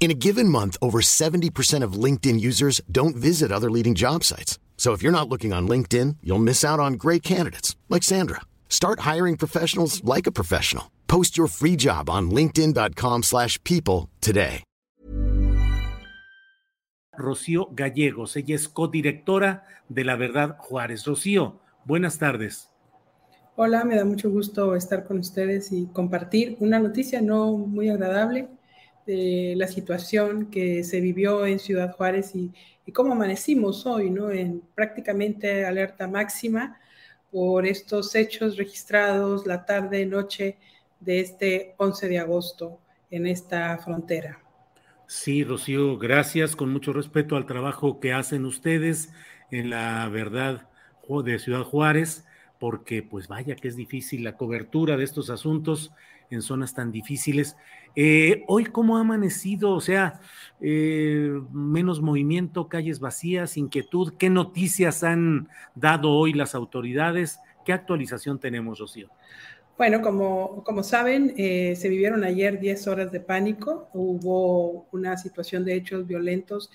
In a given month, over 70% of LinkedIn users don't visit other leading job sites. So if you're not looking on LinkedIn, you'll miss out on great candidates like Sandra. Start hiring professionals like a professional. Post your free job on linkedin.com/people slash people today. Rocío Gallegos, ella es codirectora de La Verdad Juárez. Rocío, buenas tardes. Hola, me da mucho gusto estar con ustedes y compartir una noticia no muy agradable de la situación que se vivió en Ciudad Juárez y, cómo amanecimos hoy, ¿no? En prácticamente alerta máxima por estos hechos registrados la tarde, noche de este 11 de agosto en esta frontera. Sí, Rocío, gracias. Con mucho respeto al trabajo que hacen ustedes en la verdad de Ciudad Juárez, porque pues vaya que es difícil la cobertura de estos asuntos en zonas tan difíciles. Eh, hoy, ¿cómo ha amanecido? O sea, eh, menos movimiento, calles vacías, inquietud. ¿Qué noticias han dado hoy las autoridades? ¿Qué actualización tenemos, Rocío? Bueno, como, como saben, eh, se vivieron ayer 10 horas de pánico. Hubo una situación de hechos violentos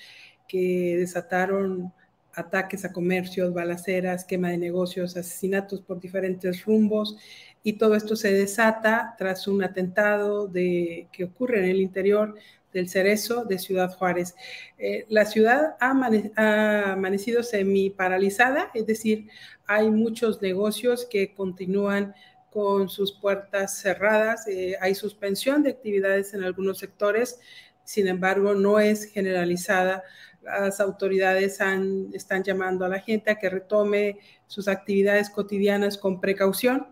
que desataron ataques a comercios, balaceras, quema de negocios, asesinatos por diferentes rumbos. Y todo esto se desata tras un atentado de, que ocurre en el interior del Cerezo de Ciudad Juárez. Eh, la ciudad ha, amane ha amanecido semi paralizada, es decir, hay muchos negocios que continúan con sus puertas cerradas. Eh, hay suspensión de actividades en algunos sectores, sin embargo, no es generalizada. Las autoridades han, están llamando a la gente a que retome sus actividades cotidianas con precaución.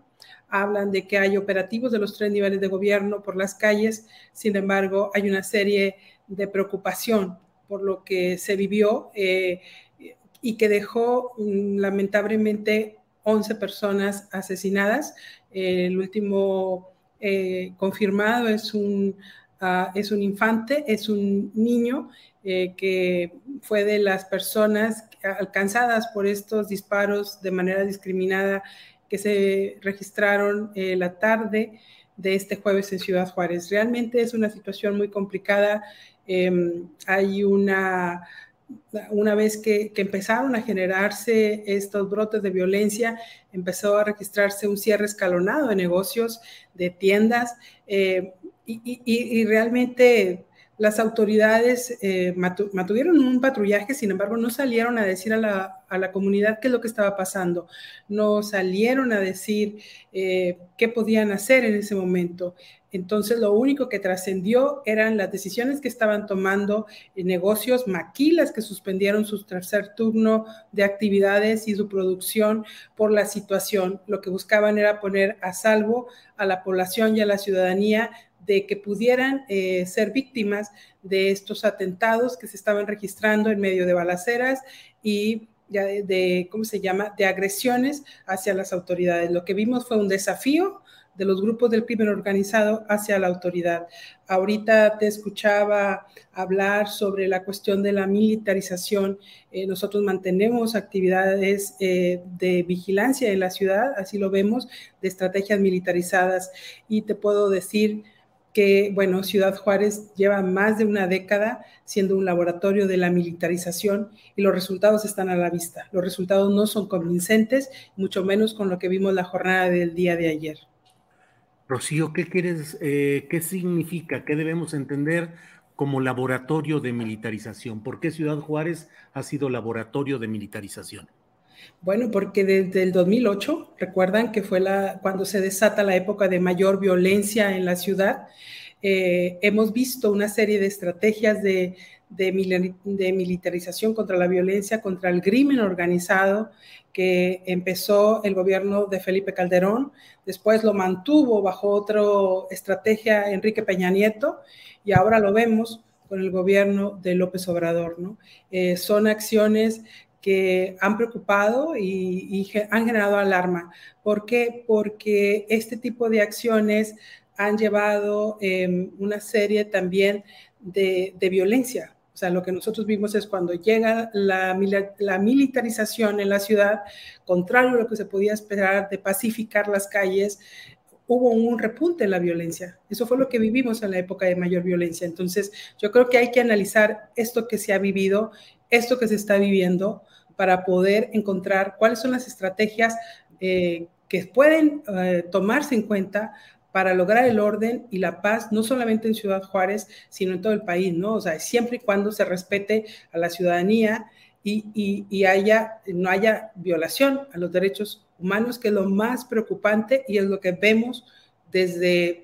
Hablan de que hay operativos de los tres niveles de gobierno por las calles, sin embargo, hay una serie de preocupación por lo que se vivió eh, y que dejó mm, lamentablemente 11 personas asesinadas. el último eh, confirmado es un, es un infante, es un niño eh, que fue de las personas alcanzadas por estos disparos de manera discriminada que se registraron eh, la tarde de este jueves en Ciudad Juárez. Realmente es una situación muy complicada. Eh, hay una una vez que, que, empezaron a generarse estos brotes de violencia, empezó a registrarse un cierre escalonado de negocios, de tiendas, eh, y, y, y, realmente las autoridades eh, mantuvieron un patrullaje, sin embargo, no salieron a decir a la, a la, comunidad qué es lo que estaba pasando, no salieron a decir eh, qué podían hacer en ese momento. Entonces, lo único que trascendió eran las decisiones que estaban tomando en negocios, maquilas que suspendieron su tercer turno de actividades y su producción por la situación. Lo que buscaban era poner a salvo a la población y a la ciudadanía de que pudieran eh, ser víctimas de estos atentados que se estaban registrando en medio de balaceras y de, de, ¿cómo se llama?, de agresiones hacia las autoridades. Lo que vimos fue un desafío de los grupos del crimen organizado hacia la autoridad. Ahorita te escuchaba hablar sobre la cuestión de la militarización. Eh, nosotros mantenemos actividades eh, de vigilancia en la ciudad, así lo vemos, de estrategias militarizadas. Y te puedo decir que, bueno, Ciudad Juárez lleva más de una década siendo un laboratorio de la militarización y los resultados están a la vista. Los resultados no son convincentes, mucho menos con lo que vimos la jornada del día de ayer. Rocío, ¿qué quieres, eh, qué significa, qué debemos entender como laboratorio de militarización? ¿Por qué Ciudad Juárez ha sido laboratorio de militarización? Bueno, porque desde el 2008, recuerdan que fue la, cuando se desata la época de mayor violencia en la ciudad, eh, hemos visto una serie de estrategias de, de, militarización contra la violencia, contra el crimen organizado, que empezó el gobierno de Felipe Calderón, después lo mantuvo bajo otra estrategia Enrique Peña Nieto y ahora lo vemos con el gobierno de López Obrador. ¿no? Eh, son acciones que han preocupado y, han generado alarma. ¿Por qué? Porque este tipo de acciones han llevado em, una serie también de, violencia. O sea, lo que nosotros vimos es cuando llega la, la, militarización en la ciudad, contrario a lo que se podía esperar de pacificar las calles, hubo un repunte en la violencia. Eso fue lo que vivimos en la época de mayor violencia. Entonces, yo creo que hay que analizar esto que se ha vivido, esto que se está viviendo, para poder encontrar cuáles son las estrategias eh, que pueden eh, tomarse en cuenta para lograr el orden y la paz, no solamente en Ciudad Juárez, sino en todo el país, ¿no? O sea, siempre y cuando se respete a la ciudadanía y, y haya, no haya violación a los derechos humanos, que es lo más preocupante y es lo que vemos desde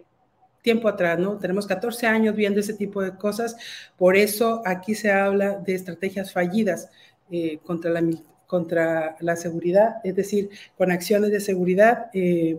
tiempo atrás, ¿no? Tenemos 14 años viendo ese tipo de cosas, por eso aquí se habla de estrategias fallidas eh, contra, la, contra la seguridad, es decir, con acciones de seguridad eh,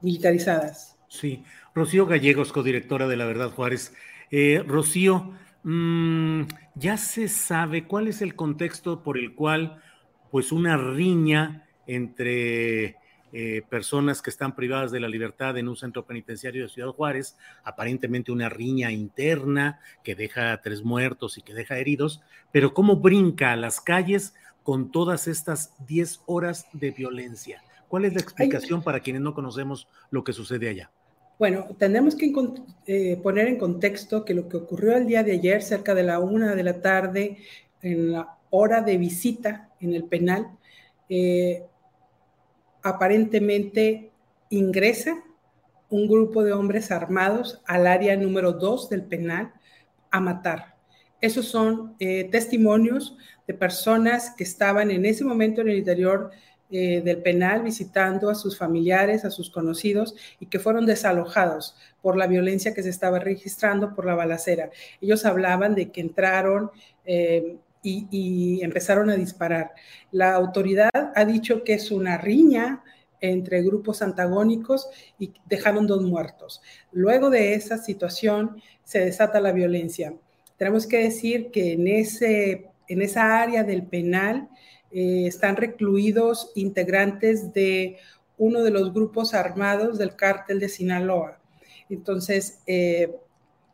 militarizadas. Sí, Rocío Gallegos, codirectora de La Verdad Juárez. Eh, Rocío, mm, ya se sabe cuál es el contexto por el cual, pues, una riña entre eh, personas que están privadas de la libertad en un centro penitenciario de Ciudad Juárez, aparentemente una riña interna que deja tres muertos y que deja heridos, pero cómo brinca a las calles con todas estas 10 horas de violencia. ¿Cuál es la explicación para quienes no conocemos lo que sucede allá? Bueno, tenemos que eh, poner en contexto que lo que ocurrió el día de ayer, cerca de la una de la tarde, en la hora de visita en el penal, eh, aparentemente ingresa un grupo de hombres armados al área número 2 del penal a matar. Esos son eh, testimonios de personas que estaban en ese momento en el interior eh, del penal visitando a sus familiares, a sus conocidos y que fueron desalojados por la violencia que se estaba registrando por la balacera. Ellos hablaban de que entraron eh, y, empezaron a disparar. La autoridad ha dicho que es una riña entre grupos antagónicos y dejaron dos muertos. Luego de esa situación se desata la violencia. Tenemos que decir que en, ese, en esa área del penal eh, están recluidos integrantes de uno de los grupos armados del cártel de Sinaloa. Entonces, eh,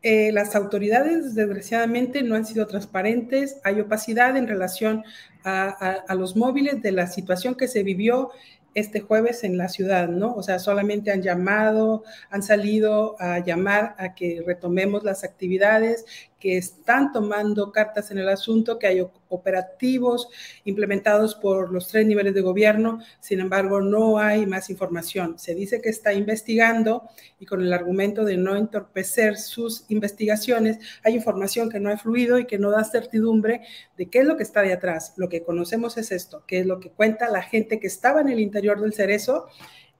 eh, las autoridades, desgraciadamente, no han sido transparentes, hay opacidad en relación a, los móviles de la situación que se vivió este jueves en la ciudad, ¿no? O sea, solamente han llamado, han salido a llamar a que retomemos las actividades, que están tomando cartas en el asunto, que hay operativos implementados por los tres niveles de gobierno, sin embargo, no hay más información. Se dice que está investigando y con el argumento de no entorpecer sus investigaciones, hay información que no ha fluido y que no da certidumbre de qué es lo que está de atrás. Lo que conocemos es esto, que es lo que cuenta la gente que estaba en el interior del cerezo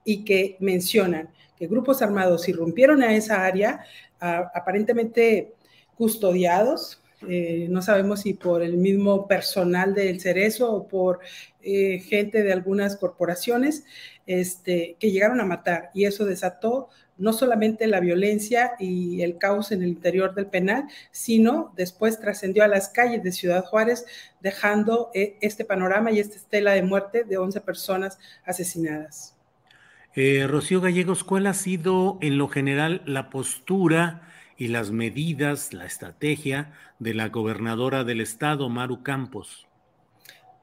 y que mencionan que grupos armados irrumpieron a esa área, aparentemente custodiados. Eh, no sabemos si por el mismo personal del Cerezo o por eh, gente de algunas corporaciones este, que llegaron a matar. Y eso desató no solamente la violencia y el caos en el interior del penal, sino después trascendió a las calles de Ciudad Juárez, dejando eh, este panorama y esta estela de muerte de 11 personas asesinadas. Rocío Gallegos, ¿cuál ha sido en lo general la postura? Y las medidas, la estrategia de la gobernadora del estado, Maru Campos?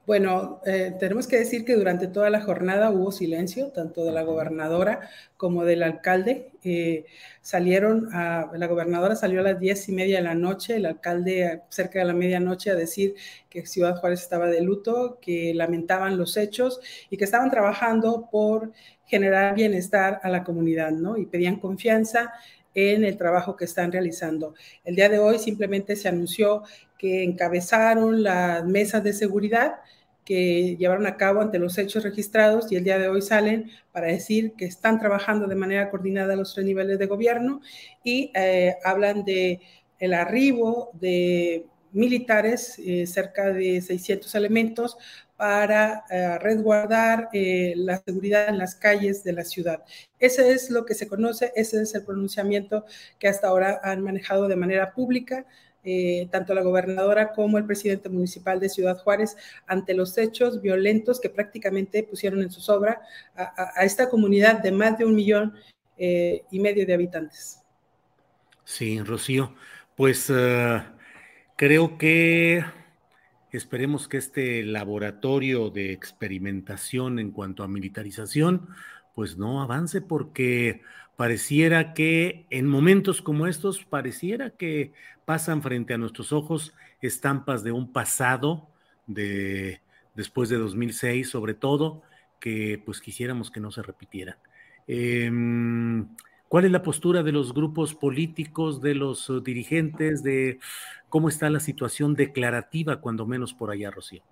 Bueno, eh, tenemos que decir que durante toda la jornada hubo silencio, tanto de la gobernadora como del alcalde. Eh, salieron, a, la gobernadora salió a las diez y media de la noche, el alcalde cerca de la medianoche a decir que Ciudad Juárez estaba de luto, que lamentaban los hechos y que estaban trabajando por generar bienestar a la comunidad, ¿no? Y pedían confianza en el trabajo que están realizando. El día de hoy simplemente se anunció que encabezaron las mesas de seguridad que llevaron a cabo ante los hechos registrados y el día de hoy salen para decir que están trabajando de manera coordinada los tres niveles de gobierno y eh, hablan de el arribo de militares, eh, cerca de 600 elementos, para eh, resguardar la seguridad en las calles de la ciudad. Ese es lo que se conoce, ese es el pronunciamiento que hasta ahora han manejado de manera pública eh, tanto la gobernadora como el presidente municipal de Ciudad Juárez ante los hechos violentos que prácticamente pusieron en su sobra a, esta comunidad de más de un millón eh, y medio de habitantes. Sí, Rocío, pues eh, creo que esperemos que este laboratorio de experimentación en cuanto a militarización, pues no avance porque pareciera que en momentos como estos, pareciera que pasan frente a nuestros ojos estampas de un pasado de después de 2006, sobre todo, que pues quisiéramos que no se repitiera. Em, ¿Cuál es la postura de los grupos políticos, de los uh, dirigentes, de cómo está la situación declarativa, cuando menos por allá, Rocío?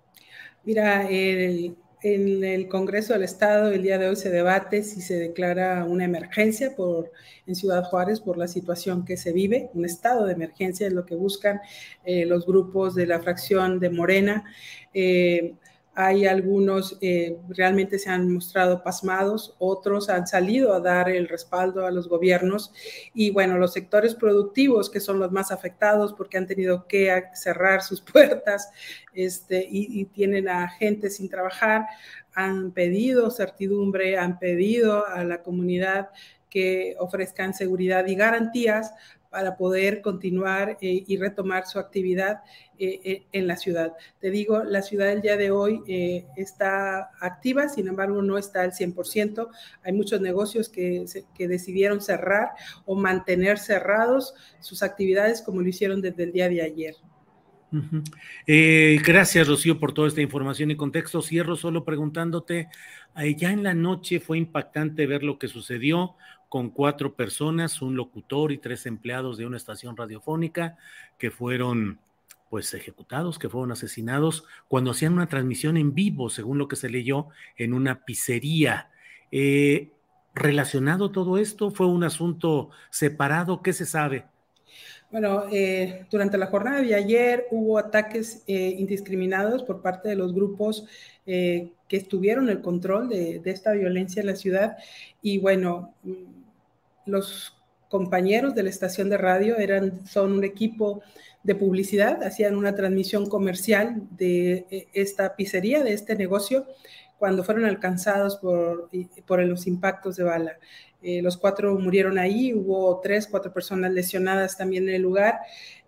Mira, en el Congreso del Estado el día de hoy se debate si se declara una emergencia en Ciudad Juárez por la situación que se vive. Un estado de emergencia es lo que buscan eh, los grupos de la fracción de Morena. Eh, hay algunos eh, realmente se han mostrado pasmados, otros han salido a dar el respaldo a los gobiernos y bueno, los sectores productivos que son los más afectados porque han tenido que cerrar sus puertas este, y, y tienen a gente sin trabajar, han pedido certidumbre, han pedido a la comunidad que ofrezcan seguridad y garantías para poder continuar eh, y retomar su actividad eh, eh, en la ciudad. Te digo, la ciudad el día de hoy está activa, sin embargo no está al 100%. Hay muchos negocios que, que decidieron cerrar o mantener cerrados sus actividades como lo hicieron desde el día de ayer. gracias, Rocío, por toda esta información y contexto. Cierro solo preguntándote, ya en la noche fue impactante ver lo que sucedió con cuatro personas, un locutor y tres empleados de una estación radiofónica que fueron pues ejecutados, que fueron asesinados cuando hacían una transmisión en vivo, según lo que se leyó, en una pizzería. Eh, ¿Relacionado todo esto? ¿Fue un asunto separado? ¿Qué se sabe? Bueno, eh, durante la jornada de ayer hubo ataques eh, indiscriminados por parte de los grupos que estuvieron el control de, esta violencia en la ciudad. Y bueno, los compañeros de la estación de radio eran, son un equipo de publicidad, hacían una transmisión comercial de eh, esta pizzería, de este negocio, cuando fueron alcanzados por, por los impactos de bala. Eh, los cuatro murieron ahí, hubo tres, cuatro personas lesionadas también en el lugar.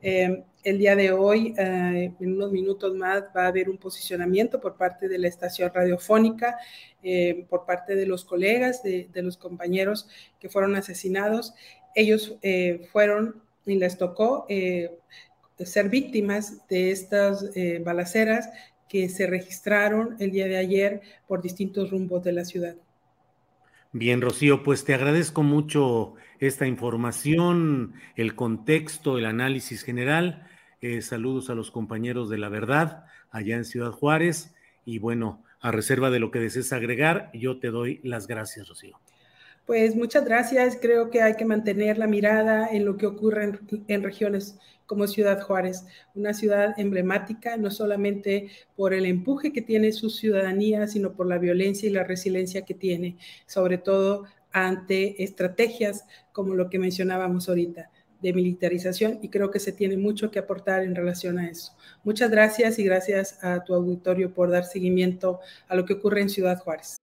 Eh, el día de hoy, en unos minutos más, va a haber un posicionamiento por parte de la estación radiofónica eh, por parte de los colegas, de, los compañeros que fueron asesinados. Ellos eh, fueron y les tocó eh, ser víctimas de estas balaceras que se registraron el día de ayer por distintos rumbos de la ciudad. Bien, Rocío, pues te agradezco mucho esta información, el contexto, el análisis general. saludos a los compañeros de la verdad allá en Ciudad Juárez y bueno, a reserva de lo que desees agregar, yo te doy las gracias, Rocío. Pues muchas gracias. Creo que hay que mantener la mirada en lo que ocurre en, regiones como Ciudad Juárez, una ciudad emblemática, no solamente por el empuje que tiene su ciudadanía, sino por la violencia y la resiliencia que tiene, sobre todo ante estrategias como lo que mencionábamos ahorita de militarización y creo que se tiene mucho que aportar en relación a eso. Muchas gracias y gracias a tu auditorio por dar seguimiento a lo que ocurre en Ciudad Juárez.